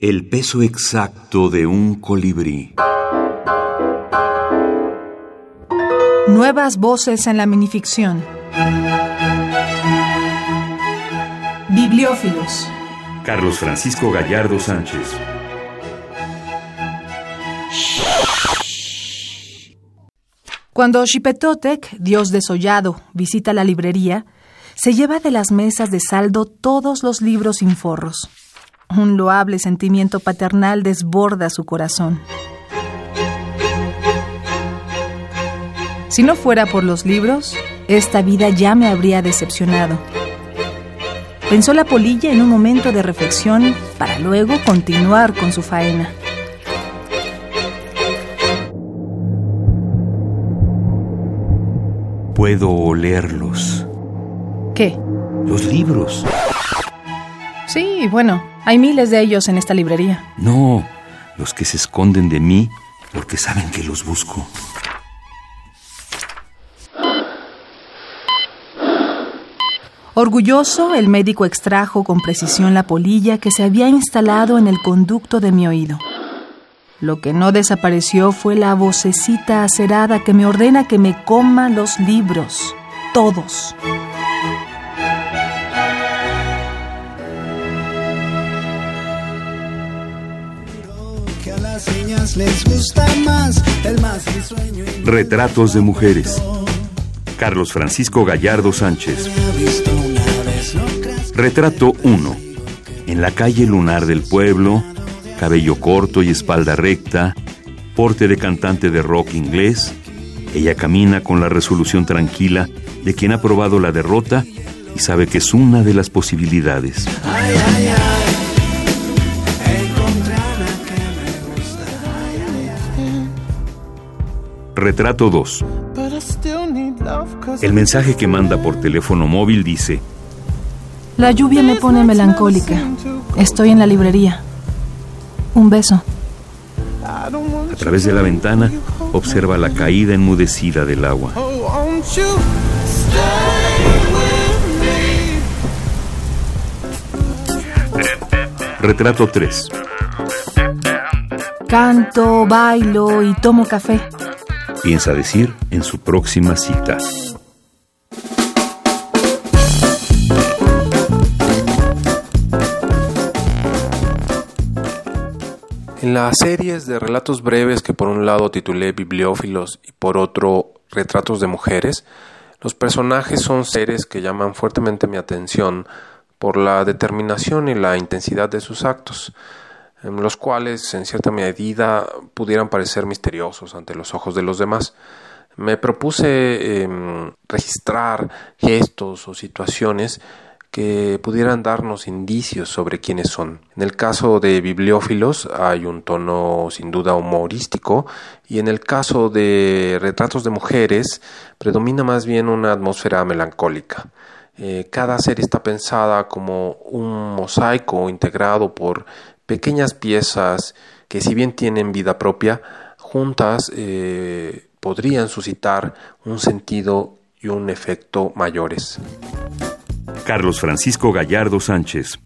El peso exacto de un colibrí. Nuevas voces en la minificción. Bibliófilos. Carlos Francisco Gallardo Sánchez. Cuando Xipetotec, dios desollado, visita la librería, se lleva de las mesas de saldo todos los libros sin forros. Un loable sentimiento paternal desborda su corazón. Si no fuera por los libros, esta vida ya me habría decepcionado. Pensó la polilla en un momento de reflexión para luego continuar con su faena. Puedo olerlos. ¿Qué? Los libros. Sí, bueno, hay miles de ellos en esta librería. No, los que se esconden de mí porque saben que los busco. Orgulloso, el médico extrajo con precisión la polilla que se había instalado en el conducto de mi oído. Lo que no desapareció fue la vocecita acerada que me ordena que me coma los libros, todos. Retratos de mujeres. Carlos Francisco Gallardo Sánchez. Retrato 1. En la calle lunar del pueblo, cabello corto y espalda recta, porte de cantante de rock inglés, ella camina con la resolución tranquila de quien ha probado la derrota y sabe que es una de las posibilidades. Retrato 2. El mensaje que manda por teléfono móvil dice, La lluvia me pone melancólica. Estoy en la librería. Un beso. A través de la ventana observa la caída enmudecida del agua. Retrato 3. Canto, bailo y tomo café. Piensa decir en su próxima cita. En las series de relatos breves que por un lado titulé Bibliófilos y por otro Retratos de Mujeres, los personajes son seres que llaman fuertemente mi atención por la determinación y la intensidad de sus actos, los cuales en cierta medida pudieran parecer misteriosos ante los ojos de los demás. Me propuse em, registrar gestos o situaciones que pudieran darnos indicios sobre quiénes son. En el caso de bibliófilos hay un tono sin duda humorístico y en el caso de retratos de mujeres predomina más bien una atmósfera melancólica. Eh, cada serie está pensada como un mosaico integrado por pequeñas piezas que si bien tienen vida propia, juntas eh, podrían suscitar un sentido y un efecto mayores. Carlos Francisco Gallardo Sánchez